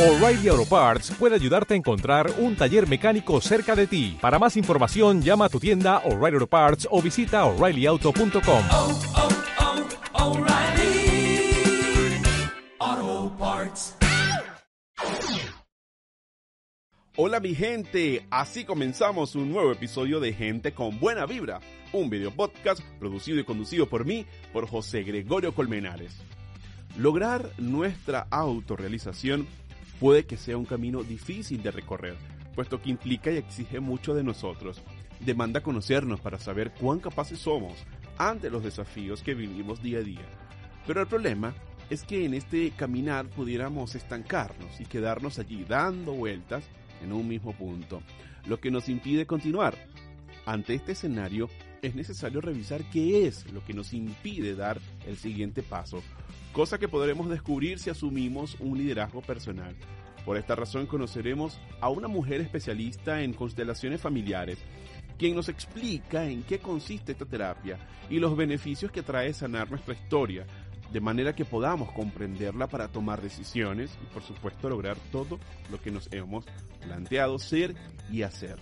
O'Reilly Auto Parts puede ayudarte a encontrar un taller mecánico cerca de ti. Para más información, llama a tu tienda O'Reilly Auto Parts o visita oreillyauto.com. oh, oh, Parts. Hola mi gente, así comenzamos un nuevo episodio de Gente con Buena Vibra, un video podcast producido y conducido por mí, por José Gregorio Colmenares. Lograr nuestra autorrealización puede que sea un camino difícil de recorrer, puesto que implica y exige mucho de nosotros. Demanda conocernos para saber cuán capaces somos ante los desafíos que vivimos día a día. Pero el problema es que en este caminar pudiéramos estancarnos y quedarnos allí dando vueltas en un mismo punto, lo que nos impide continuar. Ante este escenario es necesario revisar qué es lo que nos impide dar el siguiente paso, cosa que podremos descubrir si asumimos un liderazgo personal. Por esta razón conoceremos a una mujer especialista en constelaciones familiares, quien nos explica en qué consiste esta terapia y los beneficios que trae sanar nuestra historia, de manera que podamos comprenderla para tomar decisiones y por supuesto lograr todo lo que nos hemos planteado ser y hacer.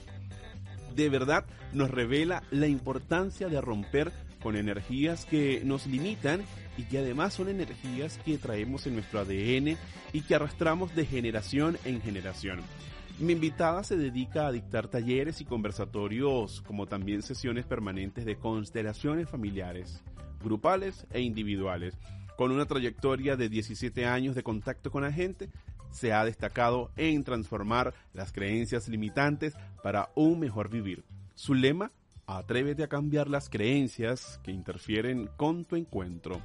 De verdad nos revela la importancia de romper con energías que nos limitan y que además son energías que traemos en nuestro ADN y que arrastramos de generación en generación. Mi invitada se dedica a dictar talleres y conversatorios, como también sesiones permanentes de constelaciones familiares, grupales e individuales. Con una trayectoria de 17 años de contacto con la gente, se ha destacado en transformar las creencias limitantes para un mejor vivir. Su lema, atrévete a cambiar las creencias que interfieren con tu encuentro.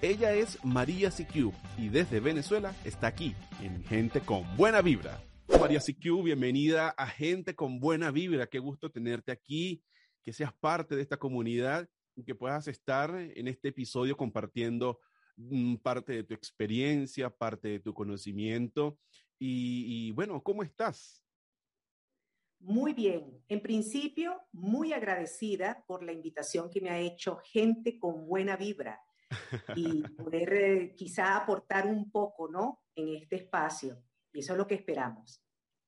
Ella es María CQ y desde Venezuela está aquí en Gente con Buena Vibra. María CQ, bienvenida a Gente con Buena Vibra. Qué gusto tenerte aquí, que seas parte de esta comunidad y que puedas estar en este episodio compartiendo mm, parte de tu experiencia, parte de tu conocimiento. Y, y bueno, ¿cómo estás? Muy bien. En principio, muy agradecida por la invitación que me ha hecho gente con buena vibra y poder eh, quizá aportar un poco, ¿no? En este espacio. Y eso es lo que esperamos.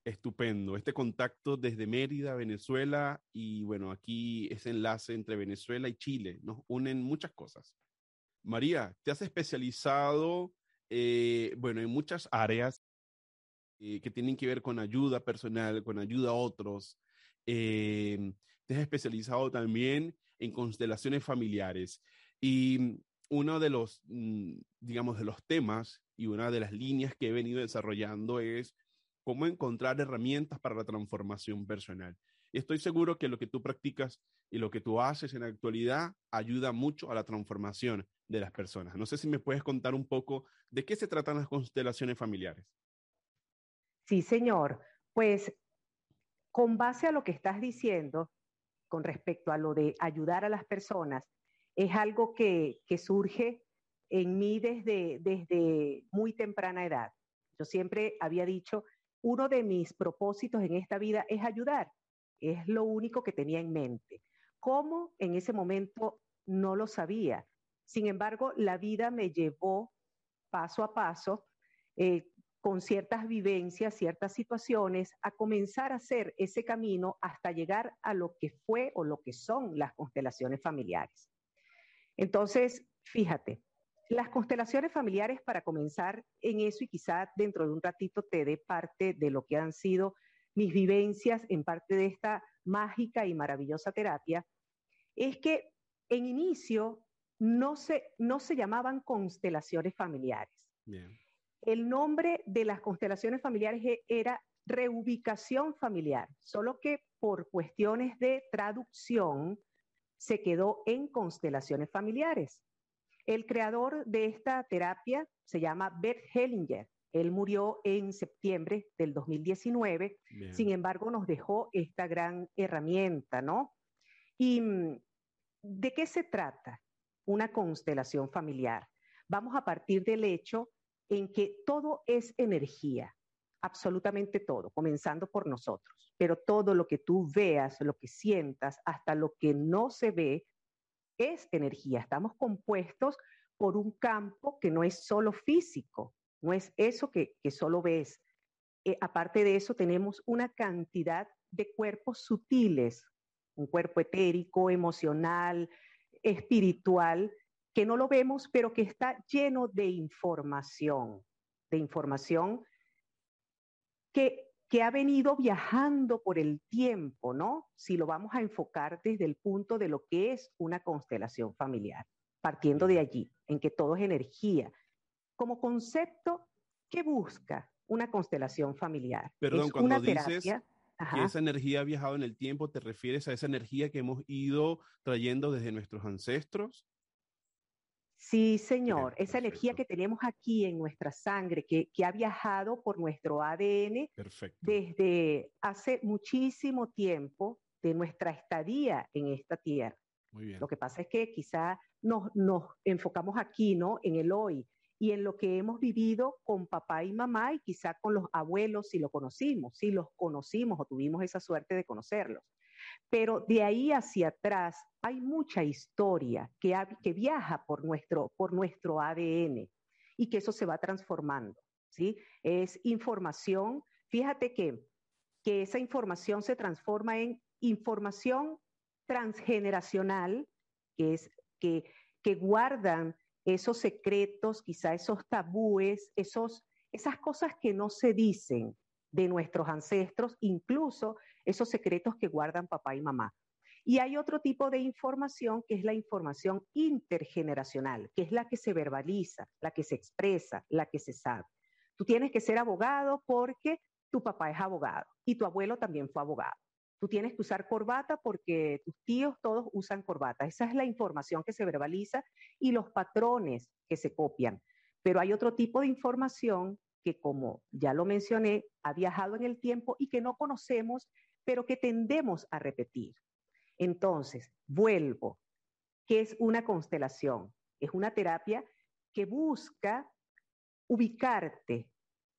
Estupendo. Este contacto desde Mérida, Venezuela, y bueno, aquí ese enlace entre Venezuela y Chile nos unen muchas cosas. María, te has especializado, eh, bueno, en muchas áreas eh, que tienen que ver con ayuda personal, con ayuda a otros. Eh, te has especializado también en constelaciones familiares. Y uno de los, mm, digamos, de los temas y una de las líneas que he venido desarrollando es cómo encontrar herramientas para la transformación personal. Estoy seguro que lo que tú practicas y lo que tú haces en la actualidad ayuda mucho a la transformación de las personas. No sé si me puedes contar un poco de qué se tratan las constelaciones familiares. Sí, señor. Pues con base a lo que estás diciendo con respecto a lo de ayudar a las personas, es algo que, que surge en mí desde, desde muy temprana edad. Yo siempre había dicho, uno de mis propósitos en esta vida es ayudar. Es lo único que tenía en mente. ¿Cómo? En ese momento no lo sabía. Sin embargo, la vida me llevó paso a paso, eh, con ciertas vivencias, ciertas situaciones, a comenzar a hacer ese camino hasta llegar a lo que fue o lo que son las constelaciones familiares. Entonces, fíjate, las constelaciones familiares, para comenzar en eso y quizá dentro de un ratito te dé parte de lo que han sido mis vivencias en parte de esta mágica y maravillosa terapia, es que en inicio no se, no se llamaban constelaciones familiares. El nombre de las constelaciones familiares e- era reubicación familiar, solo que por cuestiones de traducción se quedó en constelaciones familiares. El creador de esta terapia se llama Bert Hellinger. Él murió en septiembre del 2019, Bien. sin embargo nos dejó esta gran herramienta, ¿no? ¿Y mm, de qué se trata una constelación familiar? Vamos a partir del hecho en que todo es energía, absolutamente todo, comenzando por nosotros, pero todo lo que tú veas, lo que sientas, hasta lo que no se ve, es energía. Estamos compuestos por un campo que no es solo físico, no es eso que, solo ves, eh, aparte de eso, tenemos una cantidad de cuerpos sutiles, un cuerpo etérico, emocional, espiritual, que no lo vemos, pero que está lleno de información, de información que, que ha venido viajando por el tiempo, ¿no? Si lo vamos a enfocar desde el punto de lo que es una constelación familiar, partiendo de allí, en que todo es energía. Como concepto, ¿qué busca una constelación familiar? Perdón, es cuando una dices terapia. que Ajá. esa energía ha viajado en el tiempo, ¿te refieres a esa energía que hemos ido trayendo desde nuestros ancestros? Sí, señor. Bien, Esa energía que tenemos aquí en nuestra sangre, que, que ha viajado por nuestro ADN Perfecto. desde hace muchísimo tiempo de nuestra estadía en esta tierra. Muy bien. Lo que pasa es que quizá nos, nos enfocamos aquí, ¿no? En el hoy y en lo que hemos vivido con papá y mamá y quizá con los abuelos si lo conocimos, si los conocimos o tuvimos esa suerte de conocerlos. Pero de ahí hacia atrás hay mucha historia que, viaja por nuestro, por ADN y que eso se va transformando, ¿sí? Es información, fíjate que, que esa información se transforma en información transgeneracional, que es que, que guardan esos secretos, quizá esos tabúes, esos, esas cosas que no se dicen de nuestros ancestros, incluso esos secretos que guardan papá y mamá. Y hay otro tipo de información que es la información intergeneracional, que es la que se verbaliza, la que se expresa, la que se sabe. Tú tienes que ser abogado porque tu papá es abogado y tu abuelo también fue abogado. Tú tienes que usar corbata porque tus tíos todos usan corbata. Esa es la información que se verbaliza y los patrones que se copian. Pero hay otro tipo de información que, como ya lo mencioné, ha viajado en el tiempo y que no conocemos, pero que tendemos a repetir. Entonces, vuelvo. ¿Qué es una constelación? Es una terapia que busca ubicarte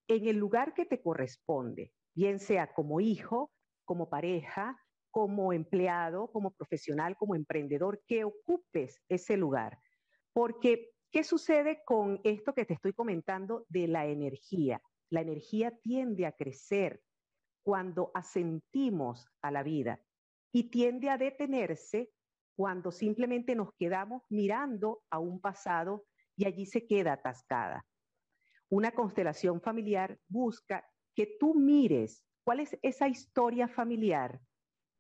en el lugar que te corresponde, bien sea como hijo, como pareja, como empleado, como profesional, como emprendedor, que ocupes ese lugar. Porque, ¿qué sucede con esto que te estoy comentando de la energía? La energía tiende a crecer cuando asentimos a la vida y tiende a detenerse cuando simplemente nos quedamos mirando a un pasado y allí se queda atascada. Una constelación familiar busca que tú mires cuál es esa historia familiar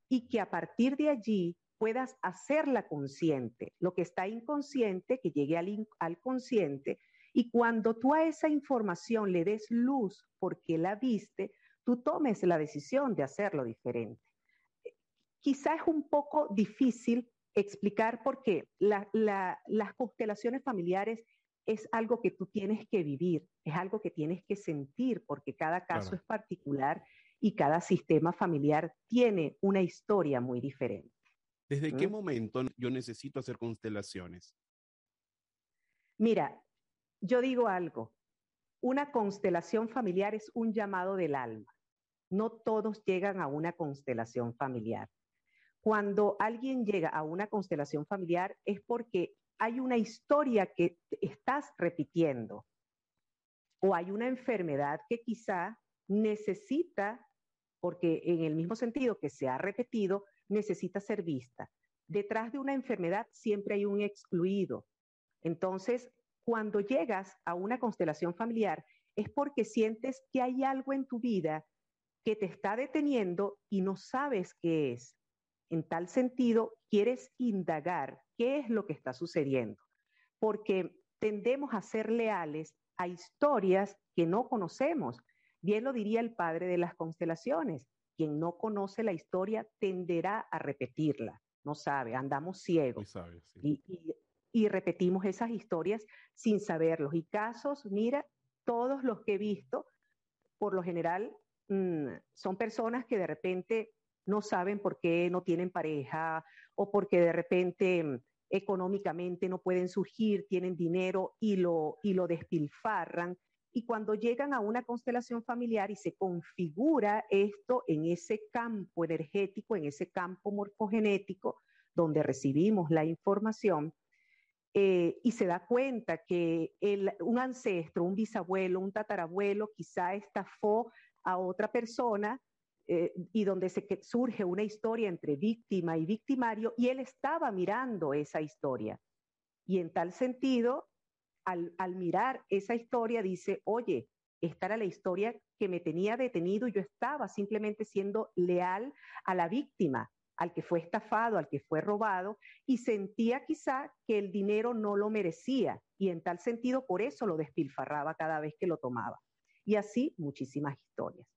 y que a partir de allí puedas hacerla consciente, lo que está inconsciente, que llegue al, al consciente, y cuando tú a esa información le des luz porque la viste, tú tomes la decisión de hacerlo diferente. Quizá es un poco difícil explicar por qué la- la- las constelaciones familiares es algo que tú tienes que vivir, es algo que tienes que sentir, porque cada caso Claro. es particular y cada sistema familiar tiene una historia muy diferente. ¿Desde qué ¿Mm? momento yo necesito hacer constelaciones? Mira, yo digo algo, una constelación familiar es un llamado del alma. No todos llegan a una constelación familiar. Cuando alguien llega a una constelación familiar es porque hay una historia que estás repitiendo o hay una enfermedad que quizá necesita, porque en el mismo sentido que se ha repetido, necesita ser vista. Detrás de una enfermedad siempre hay un excluido. Entonces, cuando llegas a una constelación familiar, es porque sientes que hay algo en tu vida que te está deteniendo y no sabes qué es. En tal sentido, quieres indagar qué es lo que está sucediendo, porque tendemos a ser leales a historias que no conocemos. Bien lo diría el padre de las constelaciones, quien no conoce la historia tenderá a repetirla, no sabe, andamos ciegos sí. y, y- y repetimos esas historias sin saberlos. Y casos, mira, todos los que he visto, por lo general, mm, son personas que de repente no saben por qué no tienen pareja o porque de repente mm, económicamente no pueden surgir, tienen dinero y lo, y lo despilfarran. Y cuando llegan a una constelación familiar y se configura esto en ese campo energético, en ese campo morfogenético, donde recibimos la información, eh, y se da cuenta que el- un ancestro, un bisabuelo, un tatarabuelo quizá estafó a otra persona eh, y donde se, surge una historia entre víctima y victimario y él estaba mirando esa historia. Y en tal sentido, al, al mirar esa historia, dice, oye, esta era la historia que me tenía detenido y yo estaba simplemente siendo leal a la víctima, al que fue estafado, al que fue robado, y sentía quizá que el dinero no lo merecía y en tal sentido por eso lo despilfarraba cada vez que lo tomaba. Y así muchísimas historias.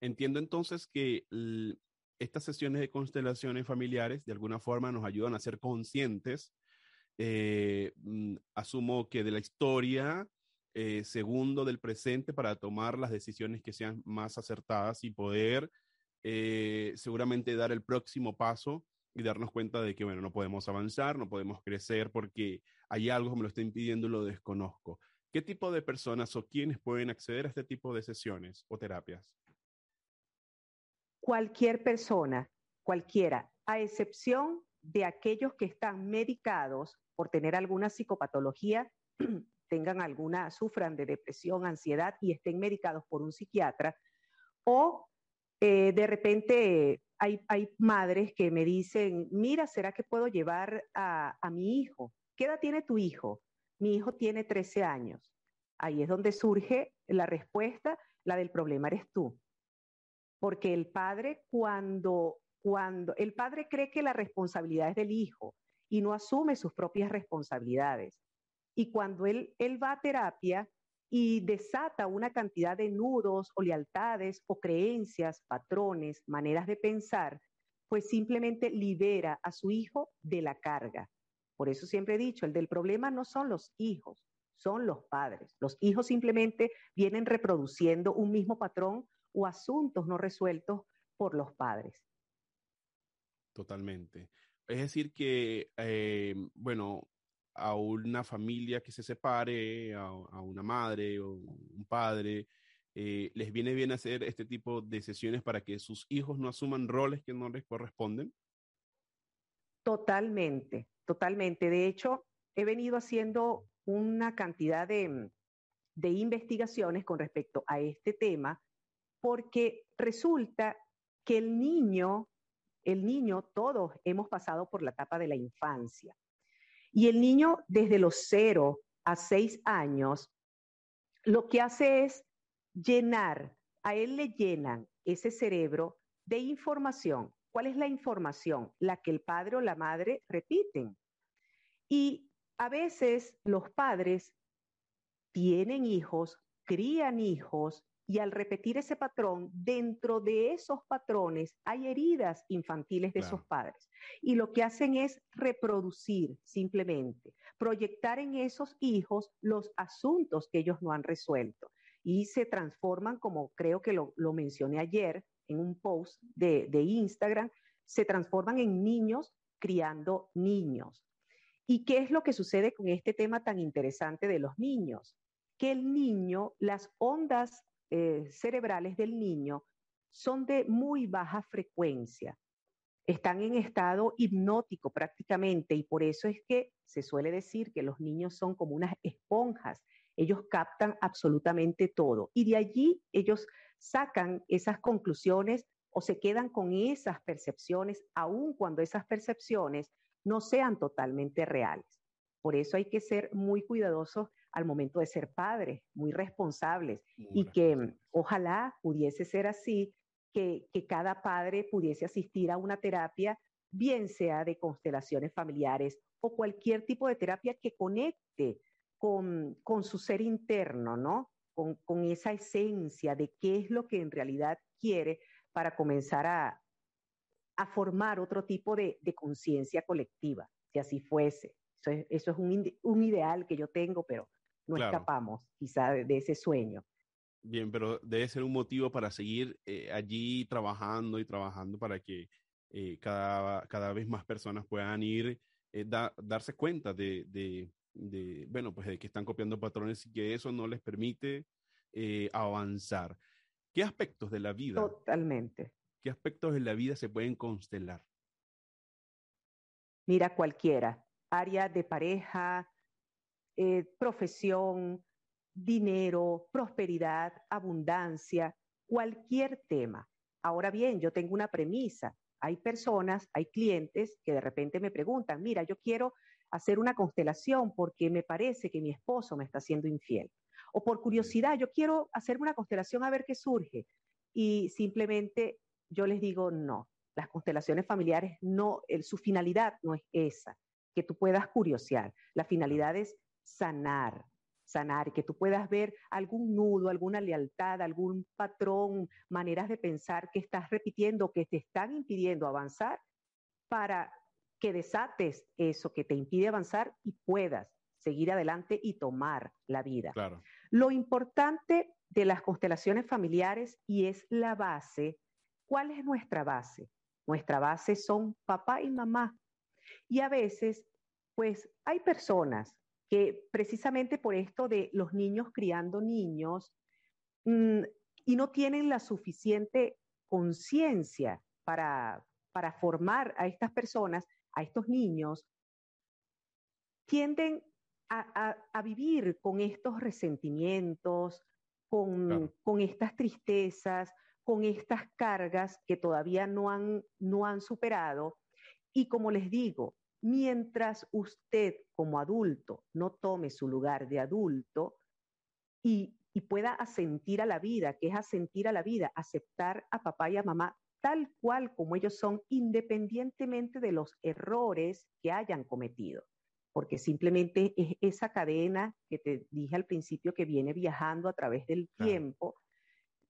Entiendo entonces que estas sesiones de constelaciones familiares de alguna forma nos ayudan a ser conscientes. Eh, mm, asumo que de la historia, eh, segundo del presente para tomar las decisiones que sean más acertadas y poder eh, seguramente dar el próximo paso y darnos cuenta de que, bueno, no podemos avanzar, no podemos crecer porque hay algo que me lo está impidiendo y lo desconozco. ¿Qué tipo de personas o quiénes pueden acceder a este tipo de sesiones o terapias? Cualquier persona, cualquiera, a excepción de aquellos que están medicados por tener alguna psicopatología, tengan alguna, sufran de depresión, ansiedad y estén medicados por un psiquiatra, o eh, de repente hay, hay, madres que me dicen, mira, ¿será que puedo llevar a, a mi hijo? ¿Qué edad tiene tu hijo? Mi hijo tiene 13 años. Ahí es donde surge la respuesta, la del problema eres tú. Porque el padre cuando, cuando, el padre cree que la responsabilidad es del hijo y no asume sus propias responsabilidades. Y cuando él, él va a terapia y desata una cantidad de nudos o lealtades o creencias, patrones, maneras de pensar, pues simplemente libera a su hijo de la carga. Por eso siempre he dicho, el del problema no son los hijos, son los padres. Los hijos simplemente vienen reproduciendo un mismo patrón o asuntos no resueltos por los padres. Totalmente. Es decir, que, eh, bueno, a una familia que se separe, a, una madre o un padre, eh, les viene bien hacer este tipo de sesiones para que sus hijos no asuman roles que no les corresponden? Totalmente, totalmente. De hecho, he venido haciendo una cantidad de, de investigaciones con respecto a este tema porque resulta que el niño, el niño, todos hemos pasado por la etapa de la infancia. Y el niño desde los cero a seis años, lo que hace es llenar, a él le llenan ese cerebro de información. ¿Cuál es la información? La que el padre o la madre repiten. Y a veces los padres tienen hijos, crían hijos, y al repetir ese patrón, dentro de esos patrones hay heridas infantiles de esos padres. Y lo que hacen es reproducir simplemente, proyectar en esos hijos los asuntos que ellos no han resuelto. Y se transforman, como creo que lo, mencioné ayer en un post de, de Instagram, se transforman en niños criando niños. ¿Y qué es lo que sucede con este tema tan interesante de los niños? Que el niño, las ondas eh, cerebrales del niño son de muy baja frecuencia. Están en estado hipnótico prácticamente y por eso es que se suele decir que los niños son como unas esponjas. Ellos captan absolutamente todo y de allí ellos sacan esas conclusiones o se quedan con esas percepciones, aun cuando esas percepciones no sean totalmente reales. Por eso hay que ser muy cuidadosos al momento de ser padres, muy responsables y que mm, ojalá pudiese ser así, que, que cada padre pudiese asistir a una terapia, bien sea de constelaciones familiares o cualquier tipo de terapia que conecte con, con su ser interno, ¿no? Con, con, esa esencia de qué es lo que en realidad quiere para comenzar a, a formar otro tipo de, de conciencia colectiva, si así fuese. Eso es, eso es un, un, ideal que yo tengo, pero no escapamos quizá de, ese sueño. Bien, pero debe ser un motivo para seguir eh, allí trabajando y trabajando para que eh, cada, cada vez más personas puedan ir, eh, darse cuenta de, de, de, bueno, pues de que están copiando patrones y que eso no les permite avanzar. ¿Qué aspectos de la vida? Totalmente. ¿Qué aspectos de la vida se pueden constelar? Mira, cualquiera. Área de pareja, eh, profesión, dinero, prosperidad, abundancia, cualquier tema. Ahora bien, yo tengo una premisa. Hay personas, hay clientes que de repente me preguntan, mira, yo quiero hacer una constelación porque me parece que mi esposo me está haciendo infiel. O por curiosidad, yo quiero hacer una constelación a ver qué surge. Y simplemente yo les digo, no, las constelaciones familiares no, su finalidad no es esa, que tú puedas curiosear. La finalidad es sanar, sanar, que tú puedas ver algún nudo, alguna lealtad, algún patrón, maneras de pensar que estás repitiendo, que te están impidiendo avanzar para que desates eso que te impide avanzar y puedas seguir adelante y tomar la vida. Claro. Lo importante de las constelaciones familiares y es la base. ¿Cuál es nuestra base? Nuestra base son papá y mamá. Y a veces, pues hay personas que precisamente por esto de los niños criando niños mm, y no tienen la suficiente conciencia para, para formar a estas personas, a estos niños, tienden a, vivir con estos resentimientos, con, con, estas tristezas, con estas cargas que todavía no han, no han superado. Y como les digo, mientras usted como adulto no tome su lugar de adulto y, y pueda asentir a la vida, que es asentir a la vida, aceptar a papá y a mamá tal cual como ellos son, independientemente de los errores que hayan cometido porque simplemente es esa cadena que te dije al principio que viene viajando a través del tiempo,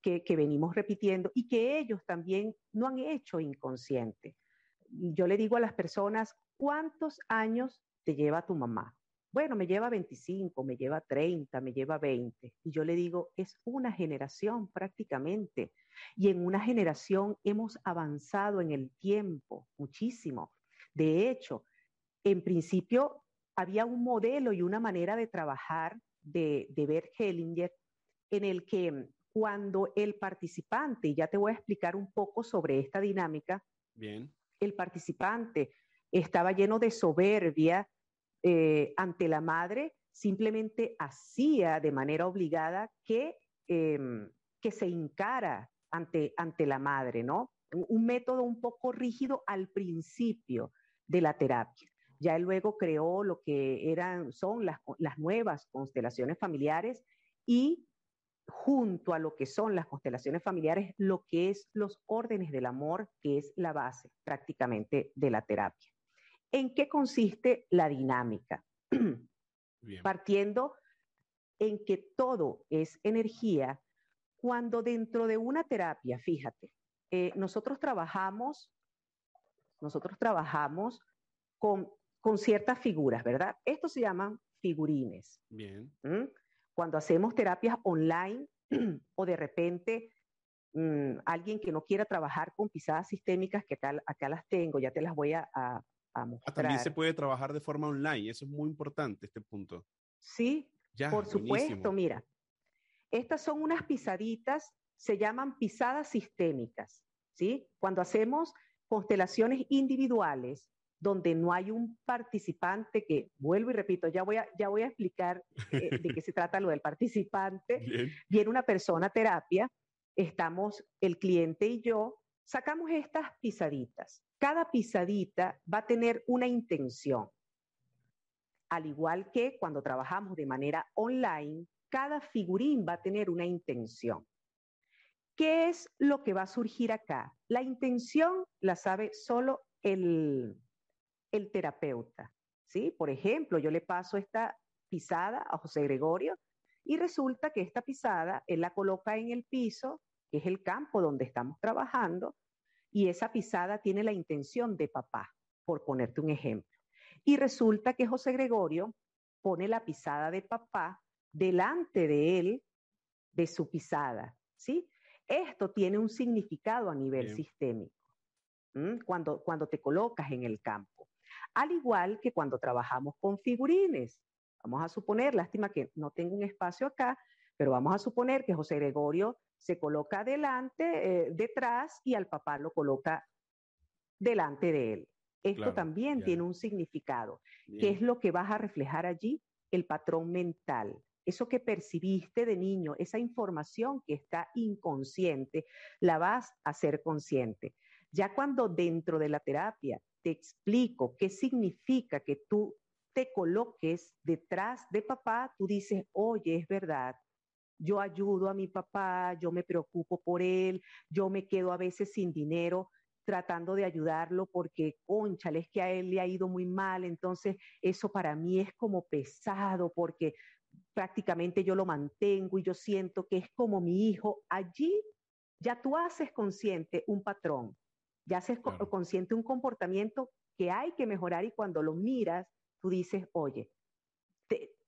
que, que, venimos repitiendo y que ellos también no han hecho inconsciente. Yo le digo a las personas, ¿cuántos años te lleva tu mamá? Bueno, me lleva 25, me lleva 30, me lleva 20. Y yo le digo, es una generación prácticamente. Y en una generación hemos avanzado en el tiempo muchísimo. De hecho, en principio había un modelo y una manera de trabajar de, de Bert Hellinger en el que cuando el participante, y ya te voy a explicar un poco sobre esta dinámica, Bien. el participante estaba lleno de soberbia eh, ante la madre, simplemente hacía de manera obligada que, em, que se encara ante, ante la madre, ¿no? Un método un poco rígido al principio de la terapia. Ya él luego creó lo que eran, son las, las nuevas constelaciones familiares y junto a lo que son las constelaciones familiares, lo que es los órdenes del amor, que es la base prácticamente de la terapia. ¿En qué consiste la dinámica? Bien. Partiendo en que todo es energía, cuando dentro de una terapia, fíjate, eh, nosotros trabajamos, nosotros trabajamos con con ciertas figuras, ¿verdad? Estos se llaman figurines. Bien. ¿Mm? Cuando hacemos terapias online o de repente mmm, alguien que no quiera trabajar con pisadas sistémicas, que acá, acá las tengo, ya te las voy a, a, a mostrar. Ah, también se puede trabajar de forma online, eso es muy importante, este punto. Sí, ya, por supuesto, mira. Estas son unas pisaditas, se llaman pisadas sistémicas, ¿sí? Cuando hacemos constelaciones individuales, donde no hay un participante que, vuelvo y repito, ya voy a, ya voy a explicar eh, de qué se trata lo del participante. Bien. Viene una persona a terapia, estamos el cliente y yo, sacamos estas pisaditas. Cada pisadita va a tener una intención. Al igual que cuando trabajamos de manera online, cada figurín va a tener una intención. ¿Qué es lo que va a surgir acá? La intención la sabe solo el, el terapeuta. ¿sí? Por ejemplo, yo le paso esta pisada a José Gregorio y resulta que esta pisada él la coloca en el piso, que es el campo donde estamos trabajando, y esa pisada tiene la intención de papá, por ponerte un ejemplo. Y resulta que José Gregorio pone la pisada de papá delante de él, de su pisada, ¿sí? Esto tiene un significado a nivel Bien. sistémico, cuando, cuando te colocas en el campo. Al igual que cuando trabajamos con figurines. Vamos a suponer, lástima que no tengo un espacio acá, pero vamos a suponer que José Gregorio se coloca delante, eh, detrás y al papá lo coloca delante de él. Esto claro, también ya. tiene un significado. Bien. ¿Qué es lo que vas a reflejar allí? El patrón mental, eso que percibiste de niño, esa información que está inconsciente, la vas a hacer consciente. Ya cuando dentro de la terapia te explico qué significa que tú te coloques detrás de papá, tú dices, oye, es verdad, yo ayudo a mi papá, yo me preocupo por él, yo me quedo a veces sin dinero tratando de ayudarlo porque, conchale, es que a él le ha ido muy mal, entonces eso para mí es como pesado porque prácticamente yo lo mantengo y yo siento que es como mi hijo. Allí ya tú haces consciente un patrón, ya haces Claro. consciente un comportamiento que hay que mejorar y cuando lo miras, tú dices, oye,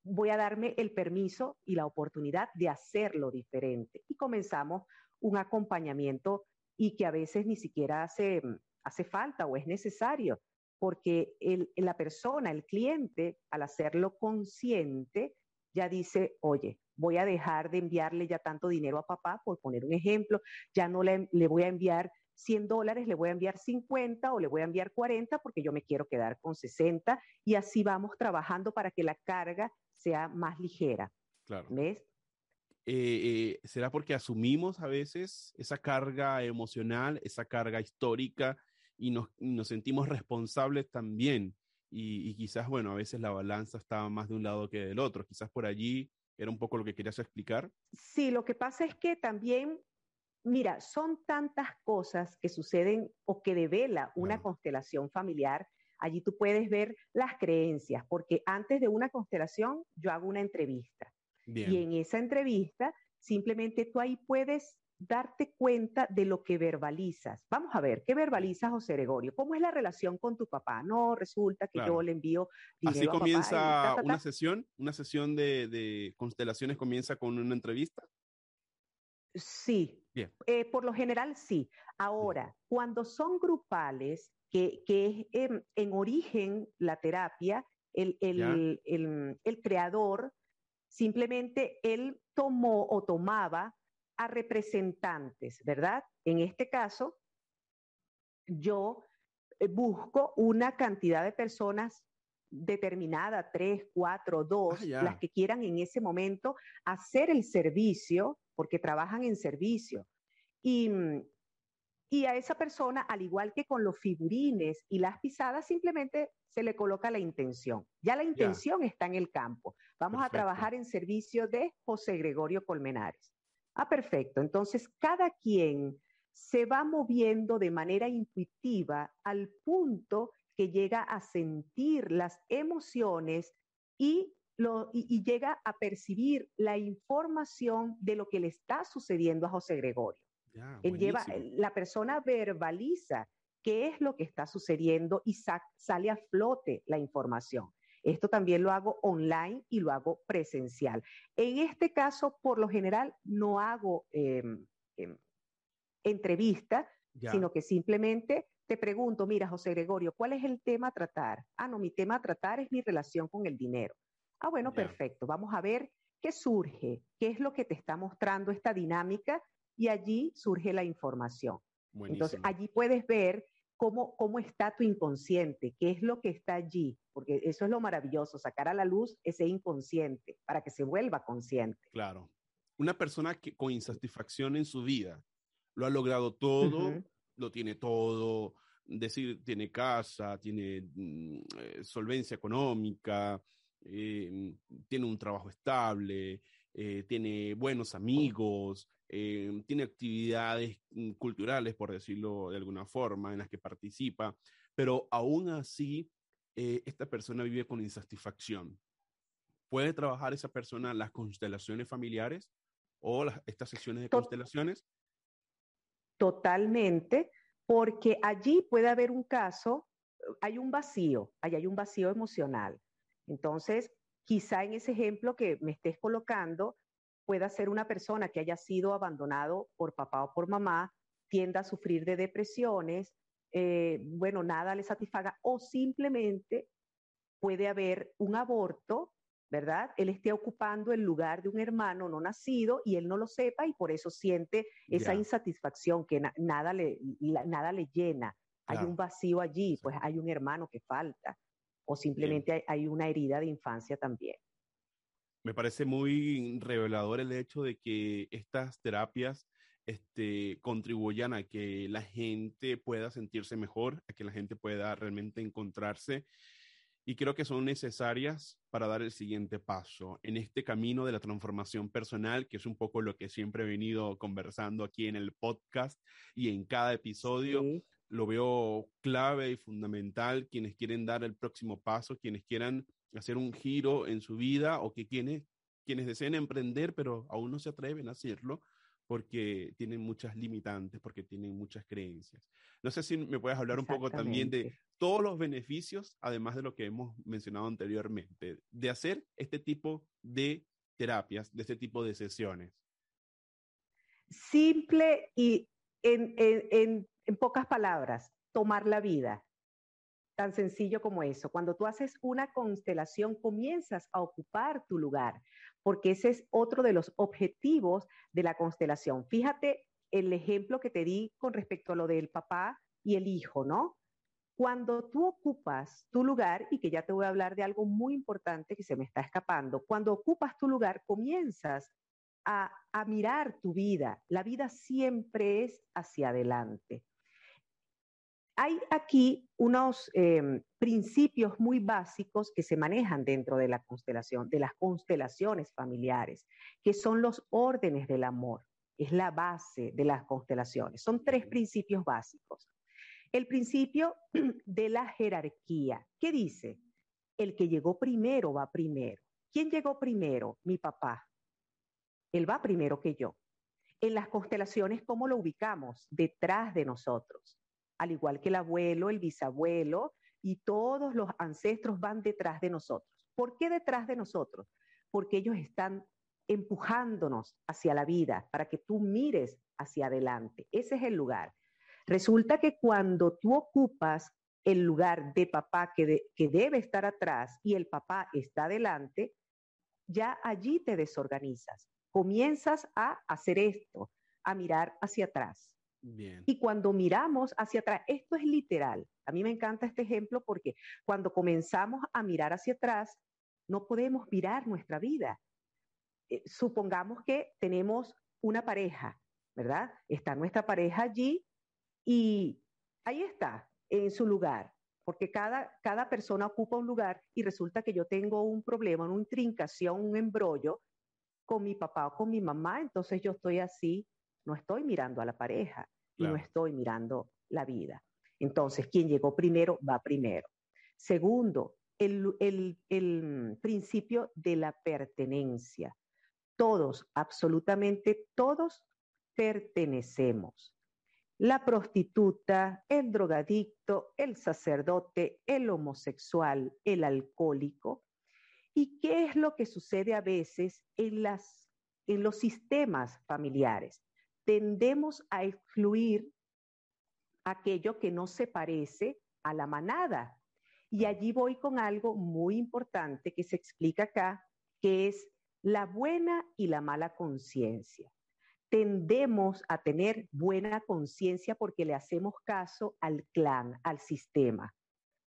voy a darme el permiso y la oportunidad de hacerlo diferente. Y comenzamos un acompañamiento y que a veces ni siquiera hace, hace falta o es necesario, porque el- la persona, el cliente, al hacerlo consciente, ya dice, oye, voy a dejar de enviarle ya tanto dinero a papá, por poner un ejemplo, ya no le, le voy a enviar 100 dólares, le voy a enviar 50 o le voy a enviar 40 porque yo me quiero quedar con 60 y así vamos trabajando para que la carga sea más ligera, Claro. ¿ves? Eh, eh, ¿será porque asumimos a veces esa carga emocional, esa carga histórica y nos, y nos sentimos responsables también? Y, y quizás, bueno, a veces la balanza estaba más de un lado que del otro. Quizás por allí era un poco lo que querías explicar. Sí, lo que pasa es que también, mira, son tantas cosas que suceden o que devela una constelación familiar. Allí tú puedes ver las creencias, porque antes de una constelación yo hago una entrevista. Bien. Y en esa entrevista, simplemente tú ahí puedes darte cuenta de lo que verbalizas. Vamos a ver, ¿qué verbalizas, José Gregorio? ¿Cómo es la relación con tu papá? No, resulta que Claro. yo le envío dinero Así a papá y comienza ta, ta, ta. una sesión, una sesión de, de constelaciones comienza con una entrevista. Sí, Bien. eh, por lo general sí. Ahora, cuando son grupales, que, que es em, en origen la terapia, el, el- el- el creador simplemente él tomó o tomaba a representantes, ¿verdad? En este caso, yo eh, busco una cantidad de personas determinada, tres, cuatro, dos, Ah, las que quieran en ese momento hacer el servicio, porque trabajan en servicio. Y, mm, y a esa persona, al igual que con los figurines y las pisadas, simplemente se le coloca la intención. Ya la intención está en el campo. Vamos Perfecto. a trabajar en servicio de José Gregorio Colmenares. Ah, perfecto. Entonces, cada quien se va moviendo de manera intuitiva al punto que llega a sentir las emociones y, lo, y, y llega a percibir la información de lo que le está sucediendo a José Gregorio. Él lleva, la persona verbaliza qué es lo que está sucediendo y sa- sale a flote la información. Esto también lo hago online y lo hago presencial. En este caso, por lo general, no hago em, em, entrevista, sino que simplemente te pregunto, mira, José Gregorio, ¿cuál es el tema a tratar? Ah, no, mi tema a tratar es mi relación con el dinero. Ah, bueno, perfecto. Vamos a ver qué surge, qué es lo que te está mostrando esta dinámica y allí surge la información. Entonces, allí puedes ver cómo, cómo está tu inconsciente, qué es lo que está allí, porque eso es lo maravilloso, sacar a la luz ese inconsciente para que se vuelva consciente. Claro. Una persona que con insatisfacción en su vida lo ha logrado todo, lo tiene todo, decir, tiene casa, tiene mm, eh, solvencia económica, eh, tiene un trabajo estable, eh, tiene buenos amigos, eh, tiene actividades mm, culturales, por decirlo de alguna forma, en las que participa, pero aún así eh, esta persona vive con insatisfacción. ¿Puede trabajar esa persona las constelaciones familiares o las- estas sesiones de To- constelaciones? Totalmente, porque allí puede haber un caso, hay un vacío, allí hay un vacío emocional. Entonces, quizá en ese ejemplo que me estés colocando, pueda ser una persona que haya sido abandonado por papá o por mamá, tienda a sufrir de depresiones, eh, bueno, nada le satisfaga, o simplemente puede haber un aborto, ¿verdad? Él esté ocupando el lugar de un hermano no nacido y él no lo sepa y por eso siente esa insatisfacción que na- nada, le, la- nada le llena. Hay un vacío allí, Sí. pues hay un hermano que falta o simplemente hay, hay una herida de infancia también. Me parece muy revelador el hecho de que estas terapias este, contribuyan a que la gente pueda sentirse mejor, a que la gente pueda realmente encontrarse y creo que son necesarias para dar el siguiente paso en este camino de la transformación personal, que es un poco lo que siempre he venido conversando aquí en el podcast y en cada episodio. Sí. Lo veo clave y fundamental quienes quieren dar el próximo paso, quienes quieran hacer un giro en su vida o que quienes, quienes deseen emprender pero aún no se atreven a hacerlo porque tienen muchas limitantes, porque tienen muchas creencias. No sé si me puedes hablar un poco también de todos los beneficios, además de lo que hemos mencionado anteriormente, de hacer este tipo de terapias, de este tipo de sesiones. Simple y en, en- en- en pocas palabras, tomar la vida. Tan sencillo como eso. Cuando tú haces una constelación, comienzas a ocupar tu lugar, porque ese es otro de los objetivos de la constelación. Fíjate el ejemplo que te di con respecto a lo del papá y el hijo, ¿no? Cuando tú ocupas tu lugar, y que ya te voy a hablar de algo muy importante que se me está escapando, cuando ocupas tu lugar, comienzas a, a mirar tu vida. La vida siempre es hacia adelante. Hay aquí unos eh, principios muy básicos que se manejan dentro de la constelación, de las constelaciones familiares, que son los órdenes del amor. Es la base de las constelaciones. Son tres principios básicos. El principio de la jerarquía. ¿Qué dice? El que llegó primero va primero. ¿Quién llegó primero? Mi papá. Él va primero que yo. En las constelaciones, ¿cómo lo ubicamos? Detrás de nosotros. Al igual que el abuelo, el bisabuelo y todos los ancestros van detrás de nosotros. ¿Por qué detrás de nosotros? Porque ellos están empujándonos hacia la vida para que tú mires hacia adelante. Ese es el lugar. Resulta que cuando tú ocupas el lugar de papá que, de- que debe estar atrás y el papá está adelante, ya allí te desorganizas. Comienzas a hacer esto, a mirar hacia atrás. Y cuando miramos hacia atrás, esto es literal. A mí me encanta este ejemplo porque cuando comenzamos a mirar hacia atrás, no podemos mirar nuestra vida. Eh, supongamos que tenemos una pareja, ¿verdad? Está nuestra pareja allí y ahí está, en su lugar, porque cada, cada persona ocupa un lugar y resulta que yo tengo un problema, una intrincación, un embrollo con mi papá o con mi mamá, entonces yo estoy así, no estoy mirando a la pareja y no estoy mirando la vida. Entonces, quien llegó primero va primero. Segundo, el, el- el principio de la pertenencia. Todos, absolutamente todos, pertenecemos. La prostituta, el drogadicto, el sacerdote, el homosexual, el alcohólico. ¿Y qué es lo que sucede a veces en, las, en los sistemas familiares? Tendemos a excluir aquello que no se parece a la manada. Y allí voy con algo muy importante que se explica acá, que es la buena y la mala conciencia. Tendemos a tener buena conciencia porque le hacemos caso al clan, al sistema.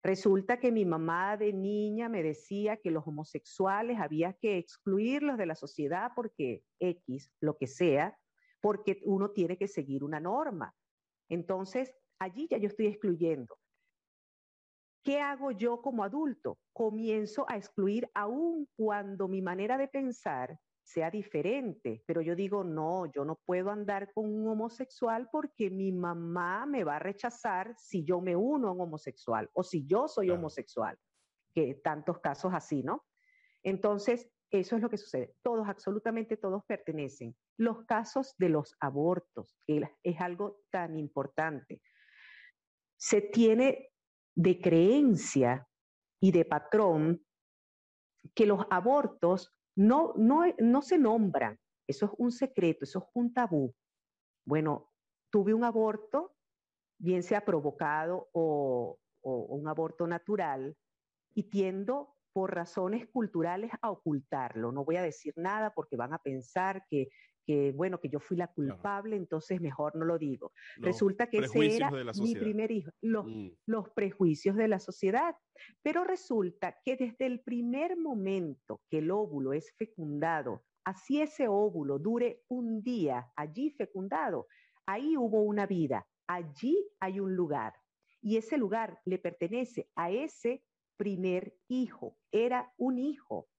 Resulta que mi mamá de niña me decía que los homosexuales había que excluirlos de la sociedad porque X, lo que sea, porque uno tiene que seguir una norma. Entonces, allí ya yo estoy excluyendo. ¿Qué hago yo como adulto? Comienzo a excluir aún cuando mi manera de pensar sea diferente, pero yo digo, no, yo no puedo andar con un homosexual porque mi mamá me va a rechazar si yo me uno a un homosexual o si yo soy Claro. homosexual, que tantos casos así, ¿no? Entonces, eso es lo que sucede. Todos, absolutamente todos pertenecen. Los casos de los abortos, que es algo tan importante. Se tiene de creencia y de patrón que los abortos no, no, no se nombran. Eso es un secreto, eso es un tabú. Bueno, tuve un aborto, bien sea provocado o, o un aborto natural, y tiendo por razones culturales a ocultarlo. No voy a decir nada porque van a pensar que, que bueno, que yo fui la culpable, entonces mejor no lo digo. Los resulta que ese era mi primer hijo, los, Mm, los prejuicios de la sociedad. Pero resulta que desde el primer momento que el óvulo es fecundado, así ese óvulo dure un día allí fecundado, ahí hubo una vida, allí hay un lugar. Y ese lugar le pertenece a ese primer hijo, era un hijo.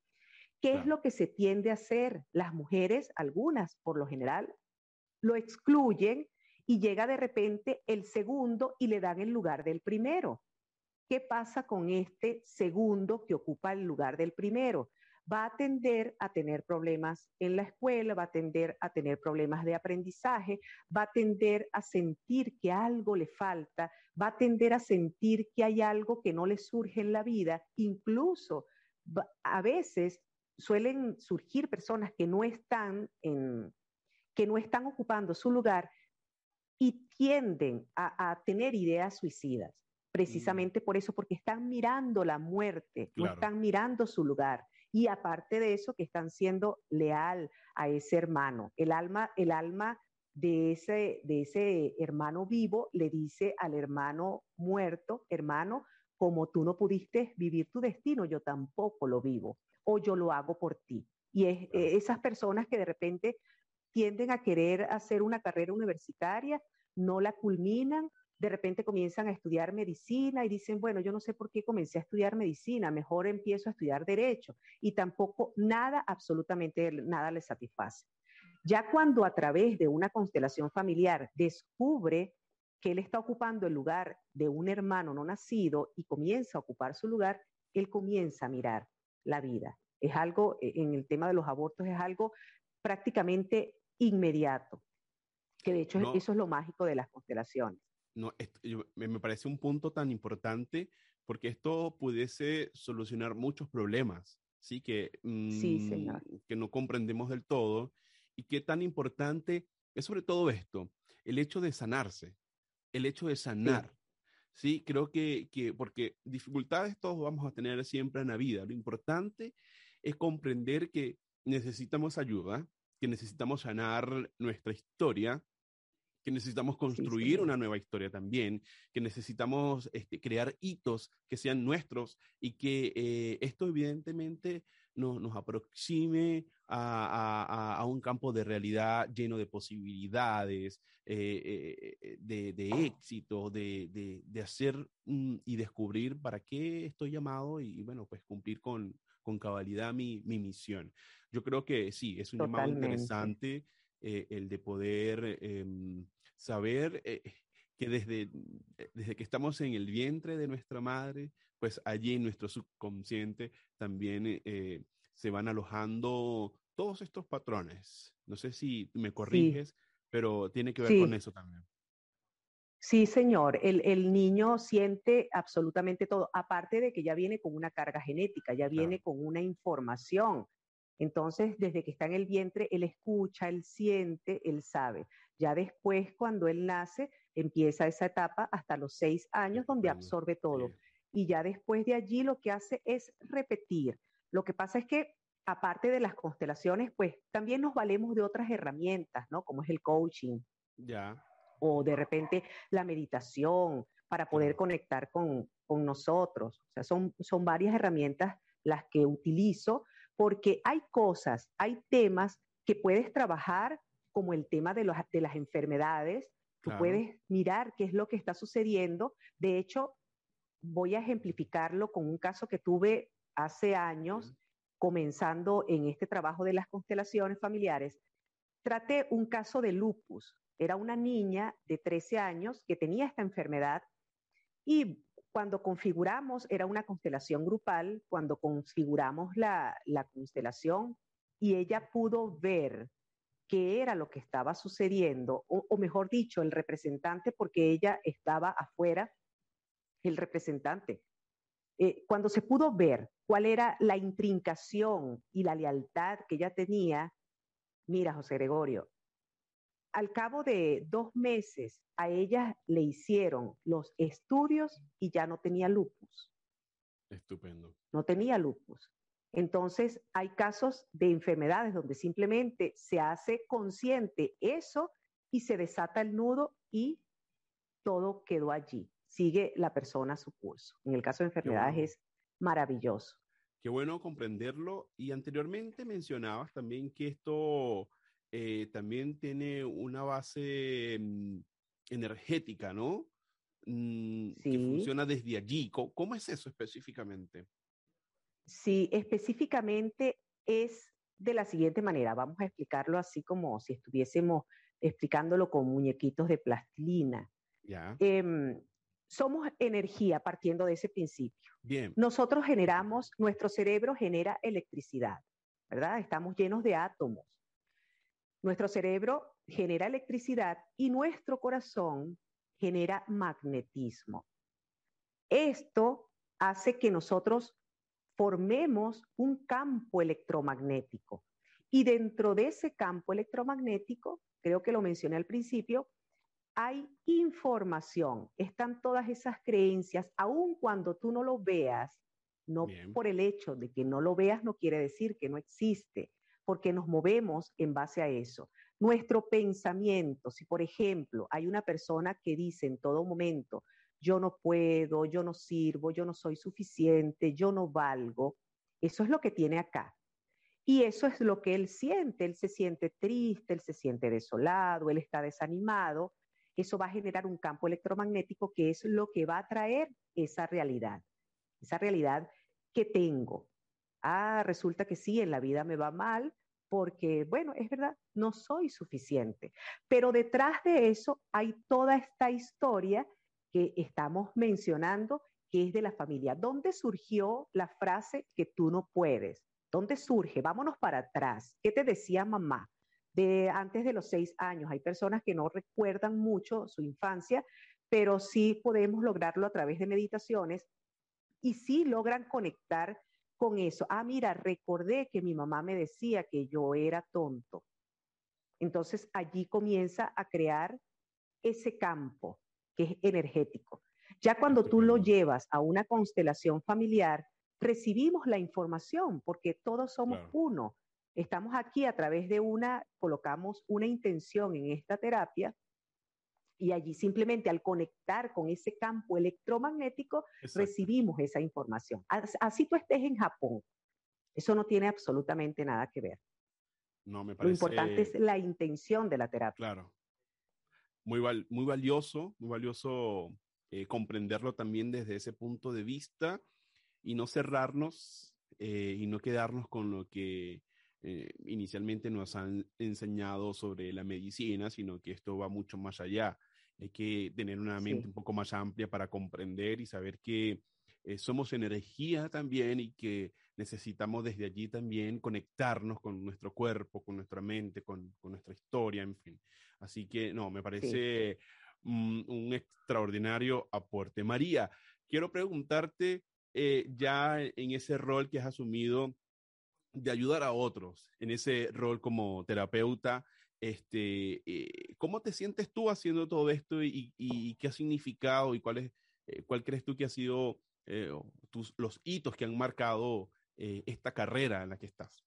¿Qué es lo que se tiende a hacer? Las mujeres, algunas por lo general, lo excluyen y llega de repente el segundo y le dan el lugar del primero. ¿Qué pasa con este segundo que ocupa el lugar del primero? Va a tender a tener problemas en la escuela, va a tender a tener problemas de aprendizaje, va a tender a sentir que algo le falta, va a tender a sentir que hay algo que no le surge en la vida, incluso a veces suelen surgir personas que no están en, que no están ocupando su lugar y tienden a, a tener ideas suicidas, precisamente por eso, porque están mirando la muerte, no Claro. están mirando su lugar. Y aparte de eso, que están siendo leal a ese hermano. El alma, el alma de ese, de ese hermano vivo le dice al hermano muerto, hermano, como tú no pudiste vivir tu destino, yo tampoco lo vivo, o yo lo hago por ti. Y es, eh, esas personas que de repente tienden a querer hacer una carrera universitaria, no la culminan, de repente comienzan a estudiar medicina y dicen, bueno, yo no sé por qué comencé a estudiar medicina, mejor empiezo a estudiar derecho y tampoco nada, absolutamente nada les satisface. Ya cuando a través de una constelación familiar descubre que él está ocupando el lugar de un hermano no nacido y comienza a ocupar su lugar, él comienza a mirar la vida. Es algo, eh, en el tema de los abortos, es algo prácticamente inmediato, que de hecho No. eso es lo mágico de las constelaciones. No, esto- yo- me, me parece un punto tan importante porque esto pudiese solucionar muchos problemas, ¿sí? Que, Sí, señor. mm, que no comprendemos del todo y qué tan importante es sobre todo esto, el hecho de sanarse, el hecho de sanar. Sí, creo que, que porque dificultades todos vamos a tener siempre en la vida. Lo importante es comprender que necesitamos ayuda, que necesitamos sanar nuestra historia, que necesitamos construir señor. una nueva historia también, que necesitamos este, crear hitos que sean nuestros y que eh, esto evidentemente no- nos aproxime a, a- a- un campo de realidad lleno de posibilidades, eh, eh, eh, de, de éxito, de, de- de hacer mm, y descubrir para qué estoy llamado y, bueno, pues cumplir con, con cabalidad mi, mi misión. Yo creo que sí, es un llamado Totalmente. interesante eh, el de poder em, saber eh, que desde, desde que estamos en el vientre de nuestra madre, pues allí en nuestro subconsciente también eh, se van alojando todos estos patrones. No sé si me corriges, pero tiene que ver Sí. con eso también. Sí, señor, el, el niño siente absolutamente todo, aparte de que ya viene con una carga genética, ya viene con una información. Entonces, desde que está en el vientre, él escucha, él siente, él sabe. Ya después, cuando él nace, empieza esa etapa hasta los seis años donde absorbe todo. Y ya después de allí lo que hace es repetir. Lo que pasa es que aparte de las constelaciones, pues también nos valemos de otras herramientas, ¿no? Como es el coaching Ya, o de repente la meditación para poder conectar con, con nosotros. O sea, son, son varias herramientas las que utilizo porque hay cosas, hay temas que puedes trabajar como el tema de, los, de las enfermedades. Tú Claro. puedes mirar qué es lo que está sucediendo. De hecho, voy a ejemplificarlo con un caso que tuve hace años, comenzando en este trabajo de las constelaciones familiares. Traté un caso de lupus. Era una niña de 13 años que tenía esta enfermedad y cuando configuramos, era una constelación grupal, cuando configuramos la, la constelación y ella pudo ver qué era lo que estaba sucediendo, o, mejor dicho, el representante, porque ella estaba afuera, el representante. Eh, cuando se pudo ver cuál era la intrincación y la lealtad que ella tenía, mira, José Gregorio, al cabo de dos meses a ella le hicieron los estudios y ya no tenía lupus, estupendo. no tenía lupus. Entonces, hay casos de enfermedades donde simplemente se hace consciente eso y se desata el nudo y todo quedó allí. Sigue la persona su curso. En el caso de enfermedades bueno. es maravilloso. Qué bueno comprenderlo. Y anteriormente mencionabas también que esto eh, también tiene una base mm, energética, ¿no? Mm, Que Sí. funciona desde allí. ¿Cómo, cómo es eso específicamente? Sí, específicamente es de la siguiente manera. Vamos a explicarlo así como si estuviésemos explicándolo con muñequitos de plastilina. Ya. Em, somos energía partiendo de ese principio. Bien. Nosotros generamos, nuestro cerebro genera electricidad, ¿verdad? Estamos llenos de átomos. Nuestro cerebro genera electricidad y nuestro corazón genera magnetismo. Esto hace que nosotros formemos un campo electromagnético. Y dentro de ese campo electromagnético, creo que lo mencioné al principio, hay información, están todas esas creencias, aun cuando tú no lo veas, no Bien. por el hecho de que no lo veas no quiere decir que no existe, porque nos movemos en base a eso. Nuestro pensamiento, si por ejemplo hay una persona que dice en todo momento, yo no puedo, yo no sirvo, yo no soy suficiente, yo no valgo, eso es lo que tiene acá. Y eso es lo que él siente, él se siente triste, él se siente desolado, él está desanimado, eso va a generar un campo electromagnético que es lo que va a traer esa realidad, esa realidad que tengo. Ah, resulta que sí, en la vida me va mal porque, bueno, es verdad, no soy suficiente. Pero detrás de eso hay toda esta historia que estamos mencionando, que es de la familia. ¿Dónde surgió la frase que tú no puedes? ¿Dónde surge? Vámonos para atrás. ¿Qué te decía mamá? de antes de los seis años. Hay personas que no recuerdan mucho su infancia, pero sí podemos lograrlo a través de meditaciones y sí logran conectar con eso. Ah, mira, recordé que mi mamá me decía que yo era tonto. Entonces allí comienza a crear ese campo que es energético. Ya cuando tú lo llevas a una constelación familiar, recibimos la información porque todos somos Claro. uno. Estamos aquí a través de una, colocamos una intención en esta terapia y allí simplemente al conectar con ese campo electromagnético Exacto. recibimos esa información. As- Así tú estés en Japón. Eso no tiene absolutamente nada que ver. No, me Lo parece. importante es la intención de la terapia. Claro. Muy, val- muy valioso, muy valioso eh, comprenderlo también desde ese punto de vista y no cerrarnos eh, y no quedarnos con lo que eh, inicialmente nos han enseñado sobre la medicina, sino que esto va mucho más allá. Hay que tener una mente Sí. un poco más amplia para comprender y saber que eh, somos energía también y que necesitamos desde allí también conectarnos con nuestro cuerpo, con nuestra mente, con, con nuestra historia, en fin. Así que no, me parece mm, un extraordinario aporte. María, quiero preguntarte eh, ya en ese rol que has asumido de ayudar a otros, en ese rol como terapeuta, este, eh, ¿cómo te sientes tú haciendo todo esto y, qué ha significado y cuál, es, eh, cuál crees tú que ha sido eh, tus, los hitos que han marcado esta carrera en la que estás?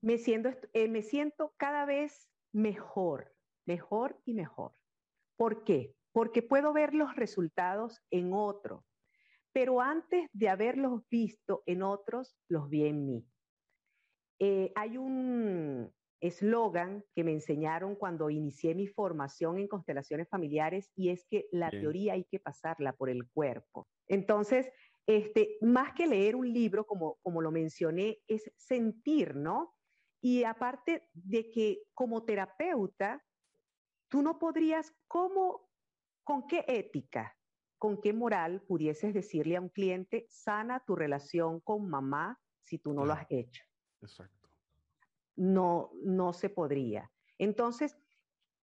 Me siento, me siento cada vez mejor, mejor y mejor. ¿Por qué? Porque puedo ver los resultados en otro, pero antes de haberlos visto en otros, los vi en mí. Eh, hay un eslogan que me enseñaron cuando inicié mi formación en constelaciones familiares y es que la Bien. teoría hay que pasarla por el cuerpo. Entonces, este, más que leer un libro, como, como lo mencioné, es sentir, ¿no? Y aparte de que como terapeuta, tú no podrías, ¿cómo, con qué ética, con qué moral pudieses decirle a un cliente, sana tu relación con mamá si tú no lo has hecho? Exacto. no, no se podría. Entonces,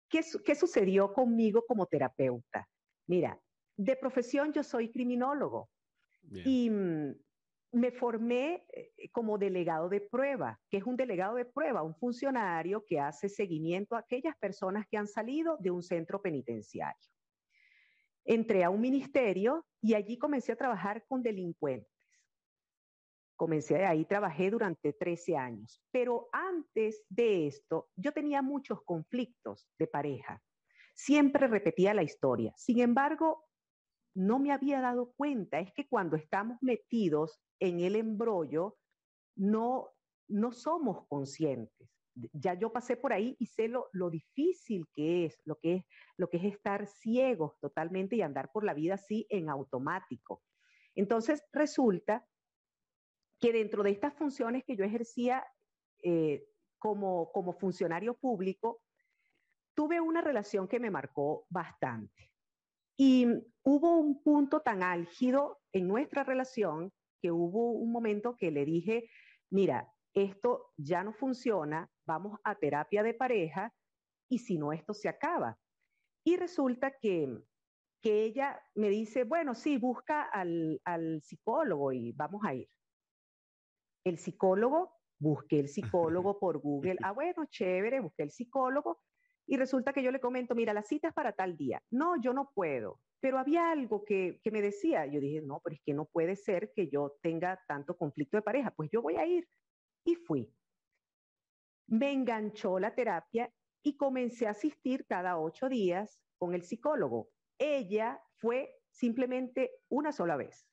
¿qué, su- qué sucedió conmigo como terapeuta? Mira, de profesión yo soy criminólogo Bien. y mm, me formé eh, como delegado de prueba, que es un delegado de prueba, un funcionario que hace seguimiento a aquellas personas que han salido de un centro penitenciario. Entré a un ministerio y allí comencé a trabajar con delincuentes. Comencé ahí, trabajé durante 13 años, pero antes de esto yo tenía muchos conflictos de pareja. Siempre repetía la historia. Sin embargo, no me había dado cuenta, es que cuando estamos metidos en el embrollo, no, no somos conscientes. Ya yo pasé por ahí y sé lo, lo difícil que es, lo que es, lo que es estar ciegos totalmente y andar por la vida así en automático. Entonces resulta que dentro de estas funciones que yo ejercía eh, como, como funcionario público, tuve una relación que me marcó bastante. Y hubo un punto tan álgido en nuestra relación que hubo un momento que le dije, mira, esto ya no funciona, vamos a terapia de pareja y si no, esto se acaba. Y resulta que, que ella me dice, bueno, sí, busca al, al psicólogo y vamos a ir. El psicólogo, busqué el psicólogo por Google. Ah, bueno, chévere, busqué el psicólogo y resulta que yo le comento, mira, la cita es para tal día. No, yo no puedo. Pero había algo que, que me decía, yo dije, no, pero es que no puede ser que yo tenga tanto conflicto de pareja, pues yo voy a ir. Y fui. Me enganchó la terapia y comencé a asistir cada ocho días con el psicólogo. Ella fue simplemente una sola vez.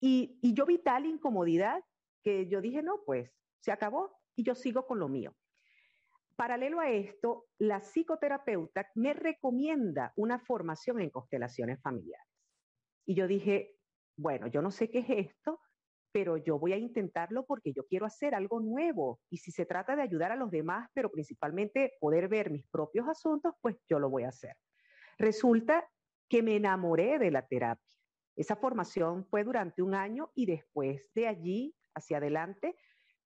Y, yo vi tal incomodidad que yo dije, no, pues se acabó y yo sigo con lo mío. Paralelo a esto, la psicoterapeuta me recomienda una formación en constelaciones familiares. Y yo dije, bueno, yo no sé qué es esto, pero yo voy a intentarlo porque yo quiero hacer algo nuevo. Y si se trata de ayudar a los demás, pero principalmente poder ver mis propios asuntos, pues yo lo voy a hacer. Resulta que me enamoré de la terapia. Esa formación fue durante un año y después de allí hacia adelante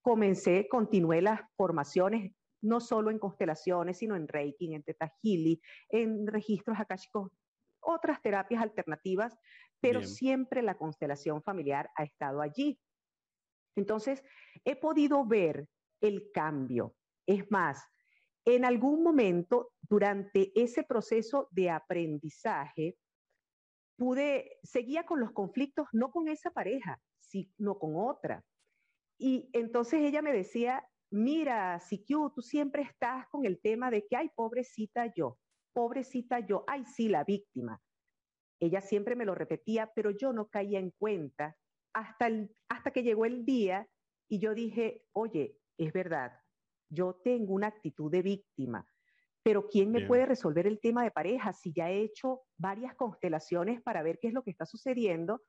comencé, continué las formaciones no solo en constelaciones, sino en Reiki, en Teta Healing, en registros akáshicos, otras terapias alternativas, pero Bien. siempre la constelación familiar ha estado allí. Entonces, he podido ver el cambio. Es más, en algún momento durante ese proceso de aprendizaje, pude, seguía con los conflictos, no con esa pareja, sino con otra. Y entonces ella me decía, mira, CQ, tú siempre estás con el tema de que, ay, pobrecita yo, pobrecita yo, ay, sí, la víctima. Ella siempre me lo repetía, pero yo no caía en cuenta hasta, el, hasta que llegó el día y yo dije, oye, es verdad, yo tengo una actitud de víctima, pero ¿quién me Bien. puede resolver el tema de pareja si ya he hecho varias constelaciones para ver qué es lo que está sucediendo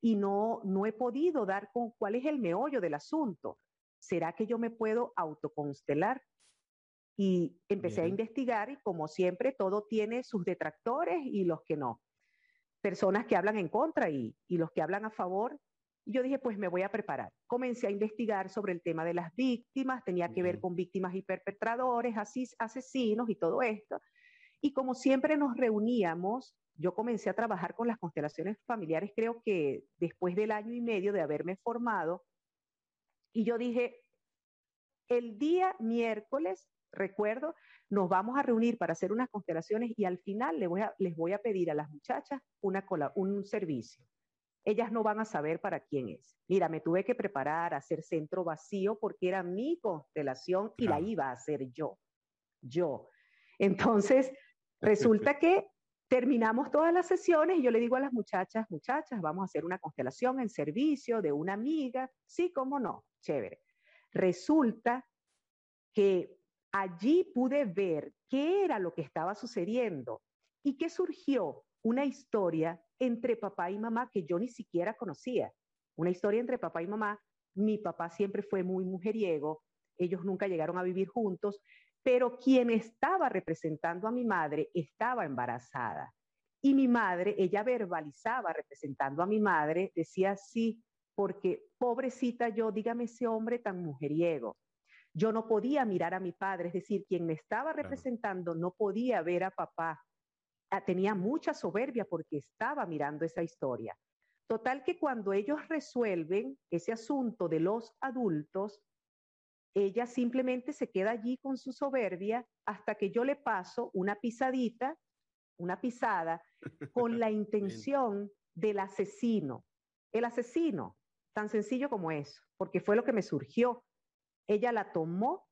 y no, no he podido dar con cuál es el meollo del asunto? ¿será que yo me puedo autoconstelar? Y empecé Bien. a investigar y como siempre todo tiene sus detractores y los que no. Personas que hablan en contra y, y los que hablan a favor. Y yo dije, pues me voy a preparar. Comencé a investigar sobre el tema de las víctimas, tenía que ver con víctimas y perpetradores, asesinos y todo esto. Y como siempre nos reuníamos, yo comencé a trabajar con las constelaciones familiares, creo que después del año y medio de haberme formado, y yo dije, el día miércoles, recuerdo, nos vamos a reunir para hacer unas constelaciones y al final les voy a, les voy a pedir a las muchachas una cola, un servicio. Ellas no van a saber para quién es. Mira, me tuve que preparar a hacer centro vacío porque era mi constelación y claro. la iba a hacer yo. Yo. Entonces, resulta que terminamos todas las sesiones y yo le digo a las muchachas, muchachas, vamos a hacer una constelación en servicio de una amiga. Sí, cómo no chévere. Resulta que allí pude ver qué era lo que estaba sucediendo y que surgió una historia entre papá y mamá que yo ni siquiera conocía. Una historia entre papá y mamá. Mi papá siempre fue muy mujeriego, ellos nunca llegaron a vivir juntos, pero quien estaba representando a mi madre estaba embarazada. Y mi madre, ella verbalizaba representando a mi madre, decía, sí, porque pobrecita yo, dígame ese hombre tan mujeriego. Yo no podía mirar a mi padre, es decir, quien me estaba representando claro. no podía ver a papá. Ah, tenía mucha soberbia porque estaba mirando esa historia. Total que cuando ellos resuelven ese asunto de los adultos, ella simplemente se queda allí con su soberbia hasta que yo le paso una pisadita, una pisada, con la intención del asesino. El asesino tan sencillo como eso, porque fue lo que me surgió. Ella la tomó,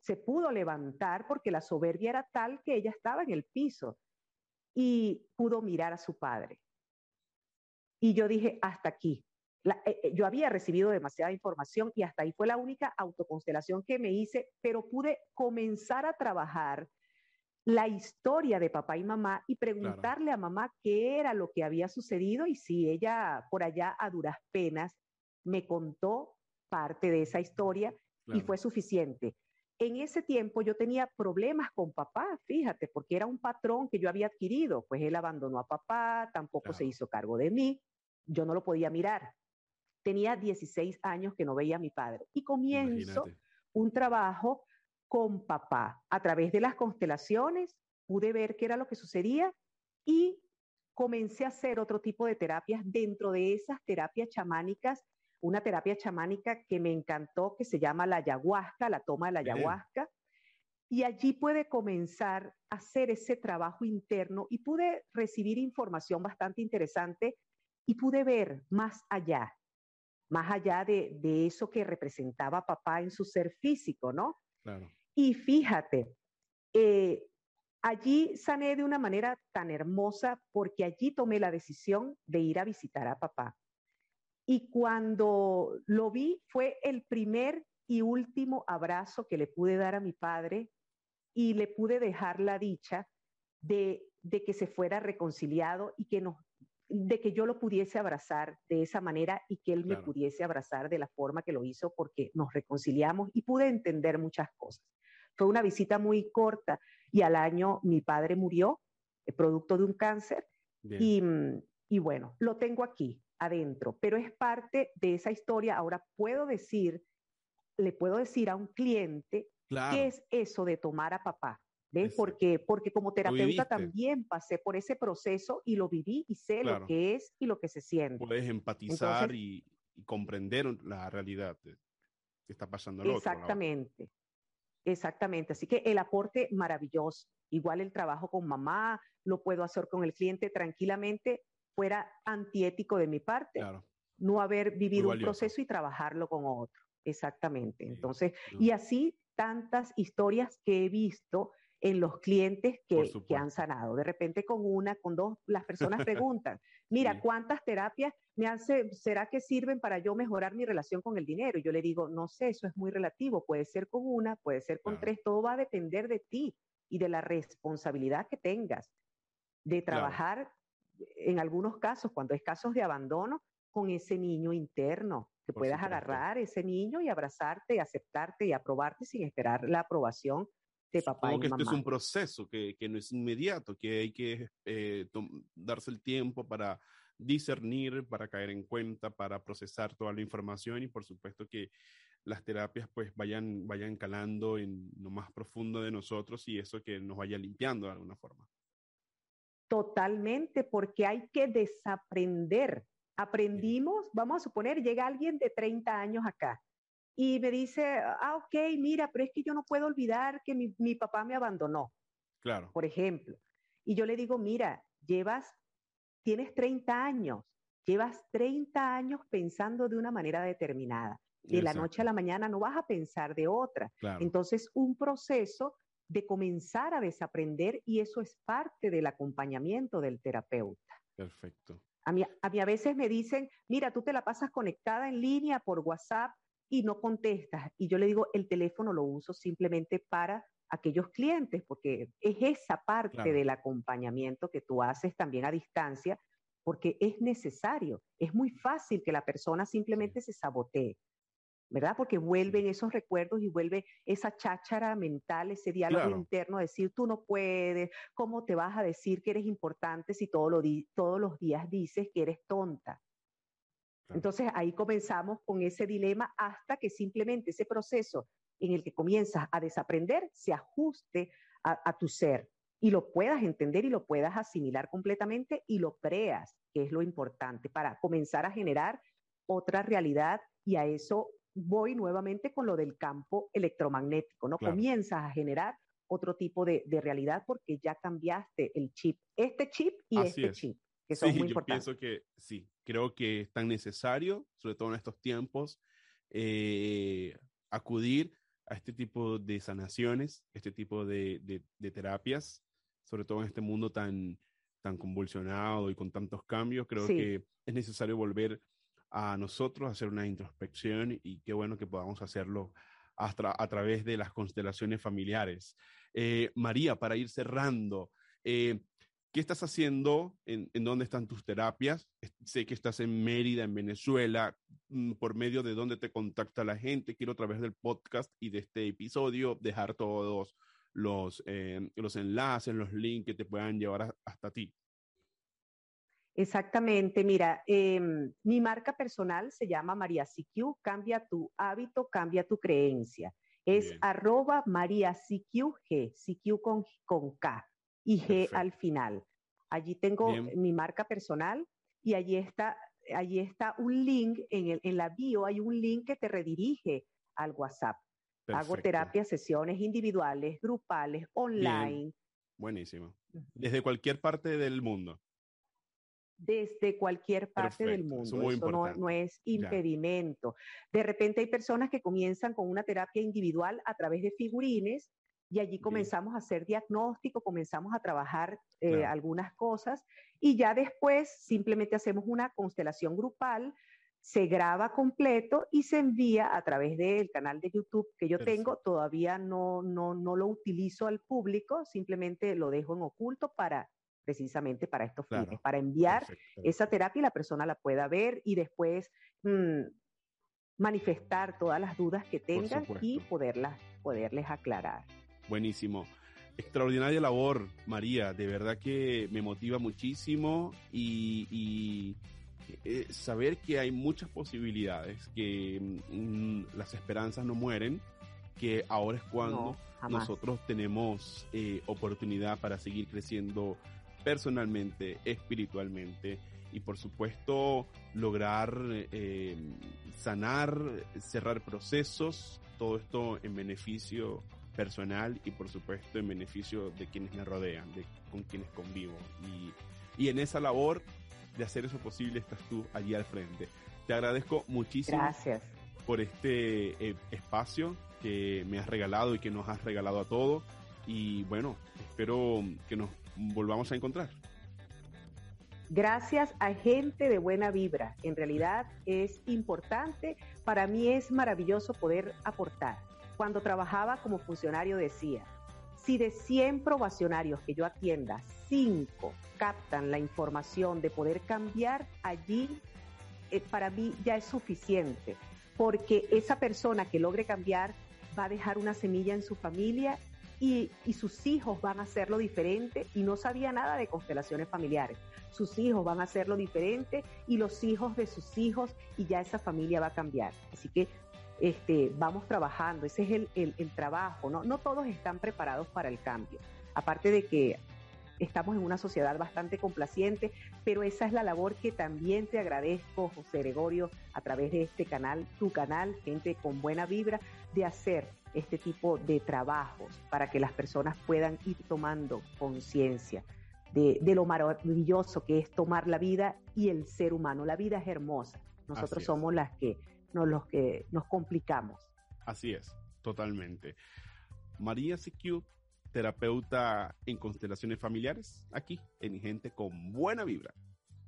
se pudo levantar porque la soberbia era tal que ella estaba en el piso y pudo mirar a su padre. Y yo dije, hasta aquí. Eh, eh, yo había recibido demasiada información y hasta ahí fue la única autoconstelación que me hice, pero pude comenzar a trabajar la historia de papá y mamá y preguntarle a mamá qué era lo que había sucedido y si ella por allá a duras penas me contó parte de esa historia y fue suficiente. En ese tiempo yo tenía problemas con papá, fíjate, porque era un patrón que yo había adquirido, pues él abandonó a papá, tampoco se hizo cargo de mí, yo no lo podía mirar. Tenía 16 años que no veía a mi padre y comienzo un trabajo con papá. A través de las constelaciones pude ver qué era lo que sucedía y comencé a hacer otro tipo de terapias dentro de esas terapias chamánicas, una terapia chamánica que me encantó, que se llama la ayahuasca, la toma de la ayahuasca. Y allí pude comenzar a hacer ese trabajo interno y pude recibir información bastante interesante y pude ver más allá, más allá de, de eso que representaba papá en su ser físico, ¿no? Claro. Y fíjate, eh, allí sané de una manera tan hermosa porque allí tomé la decisión de ir a visitar a papá. Y cuando lo vi fue el primer y último abrazo que le pude dar a mi padre y le pude dejar la dicha de, de que se fuera reconciliado y que nos, de que yo lo pudiese abrazar de esa manera y que él me pudiese abrazar de la forma que lo hizo porque nos reconciliamos y pude entender muchas cosas. Fue una visita muy corta y al año mi padre murió, eh, producto de un cáncer. Mm, y, bueno, lo tengo aquí, adentro, pero es parte de esa historia. Ahora puedo decir, le puedo decir a un cliente qué es eso de tomar a papá. ¿Ves? Porque, porque como terapeuta también pasé por ese proceso y lo viví y sé lo que es y lo que se siente. Puedes empatizar y, comprender la realidad que está pasando al Exactamente. Exactamente, así que el aporte maravilloso. Igual el trabajo con mamá, lo puedo hacer con el cliente tranquilamente, fuera antiético de mi parte, no haber vivido un proceso y trabajarlo con otro. Exactamente. Entonces, y así tantas historias que he visto en los clientes que, que, han sanado. De repente con una, con dos, las personas preguntan, mira, ¿cuántas terapias me hace, será que sirven para yo mejorar mi relación con el dinero? Yo le digo, no sé, eso es muy relativo, puede ser con una, puede ser con tres, todo va a depender de ti y de la responsabilidad que tengas de trabajar en algunos casos, cuando es casos de abandono, con ese niño interno, que puedas agarrar ese niño y abrazarte y aceptarte y aprobarte sin esperar la aprobación de papá que este es un proceso que, que, no es inmediato, que hay que eh, darse el tiempo para discernir, para caer en cuenta, para procesar toda la información y por supuesto que las terapias pues vayan, vayan calando en lo más profundo de nosotros y eso que nos vaya limpiando de alguna forma. Totalmente, porque hay que desaprender. Aprendimos, vamos a suponer, llega alguien de 30 años acá y me dice, ah, ok, mira, pero es que yo no puedo olvidar que mi, mi papá me abandonó. Claro. Por ejemplo. Y yo le digo, mira, llevas, tienes 30 años, llevas 30 años pensando de una manera determinada. De la noche a la mañana no vas a pensar de otra. Entonces, un proceso de comenzar a desaprender y eso es parte del acompañamiento del terapeuta. Perfecto. A mí, a mí a veces me dicen, mira, tú te la pasas conectada en línea por WhatsApp y no contestas. Y yo le digo, el teléfono lo uso simplemente para aquellos clientes, porque es esa parte del acompañamiento que tú haces también a distancia, porque es necesario. Es muy fácil que la persona simplemente se sabotee, ¿verdad? Porque vuelven esos recuerdos y vuelve esa cháchara mental, ese diálogo interno, decir, tú no puedes, ¿cómo te vas a decir que eres importante si todo lo todos los días dices que eres tonta? Entonces ahí comenzamos con ese dilema hasta que simplemente ese proceso en el que comienzas a desaprender se ajuste a, tu ser y lo puedas entender y lo puedas asimilar completamente y lo creas, que es lo importante para comenzar a generar otra realidad y a eso voy nuevamente con lo del campo electromagnético, ¿no? Comienzas a generar otro tipo de, realidad porque ya cambiaste el chip, este chip y este chip, que son sí, muy yo pienso que sí, Creo que es tan necesario, sobre todo en estos tiempos, eh, acudir a este tipo de sanaciones, este tipo de, de, de, terapias, sobre todo en este mundo tan, tan convulsionado y con tantos cambios. Creo sí. que es necesario volver a nosotros, hacer una introspección y qué bueno que podamos hacerlo hasta, a través de las constelaciones familiares. Eh, María, para ir cerrando, eh, ¿qué estás haciendo? ¿En, ¿En, dónde están tus terapias? Sé que estás en Mérida, en Venezuela, mm, por medio de dónde te contacta la gente. Quiero a través del podcast y de este episodio dejar todos los, eh, los enlaces, los links que te puedan llevar a, hasta ti. Exactamente, mira, eh, mi marca personal se llama María CQ, cambia tu hábito, cambia tu creencia. Es Bien. arroba María CQ G, CQ con, con K y G Perfecto. al final. Allí tengo Bien. mi marca personal y allí está, allí está un link, en, el, en la bio hay un link que te redirige al WhatsApp. Perfecto. Hago terapias, sesiones individuales, grupales, online. Bien. Buenísimo. Desde cualquier parte del mundo desde cualquier parte Perfecto. del mundo. Eso, no, no, es impedimento. Ya. De repente hay personas que comienzan con una terapia individual a través de figurines y allí comenzamos Bien. a hacer diagnóstico, comenzamos a trabajar eh, claro. algunas cosas y ya después simplemente hacemos una constelación grupal, se graba completo y se envía a través del canal de YouTube que yo Perfecto. tengo. Todavía no, no, no lo utilizo al público, simplemente lo dejo en oculto para precisamente para estos fines, claro. para enviar Perfecto. esa terapia y la persona la pueda ver y después mmm, manifestar todas las dudas que tengan y poderlas, poderles aclarar. Buenísimo. Extraordinaria labor, María. De verdad que me motiva muchísimo y, y eh, saber que hay muchas posibilidades, que mm, las esperanzas no mueren, que ahora es cuando no, nosotros tenemos eh, oportunidad para seguir creciendo personalmente, espiritualmente y por supuesto lograr eh, sanar, cerrar procesos, todo esto en beneficio personal y por supuesto en beneficio de quienes me rodean, de con quienes convivo. Y, y en esa labor de hacer eso posible estás tú allí al frente. Te agradezco muchísimo Gracias. por este eh, espacio que me has regalado y que nos has regalado a todos. Y bueno, espero que nos volvamos a encontrar. Gracias a gente de buena vibra. En realidad es importante, para mí es maravilloso poder aportar. Cuando trabajaba como funcionario decía, si de 100 probacionarios que yo atienda, 5 captan la información de poder cambiar, allí eh, para mí ya es suficiente, porque esa persona que logre cambiar va a dejar una semilla en su familia y, y, sus hijos van a hacerlo diferente y no sabía nada de constelaciones familiares. Sus hijos van a hacerlo diferente y los hijos de sus hijos y ya esa familia va a cambiar. Así que este, vamos trabajando, ese es el, el, el trabajo, ¿no? No todos están preparados para el cambio. Aparte de que estamos en una sociedad bastante complaciente, pero esa es la labor que también te agradezco, José Gregorio, a través de este canal, tu canal, gente con buena vibra, de hacer este tipo de trabajos para que las personas puedan ir tomando conciencia de, de, lo maravilloso que es tomar la vida y el ser humano. La vida es hermosa. Nosotros es. somos las que, no, los que nos complicamos. Así es, totalmente. María CQ, terapeuta en constelaciones familiares, aquí en Gente con Buena Vibra.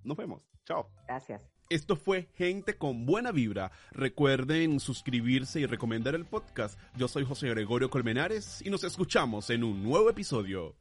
Nos vemos. Chao. Gracias. Esto fue Gente con Buena Vibra. Recuerden suscribirse y recomendar el podcast. Yo soy José Gregorio Colmenares y nos escuchamos en un nuevo episodio.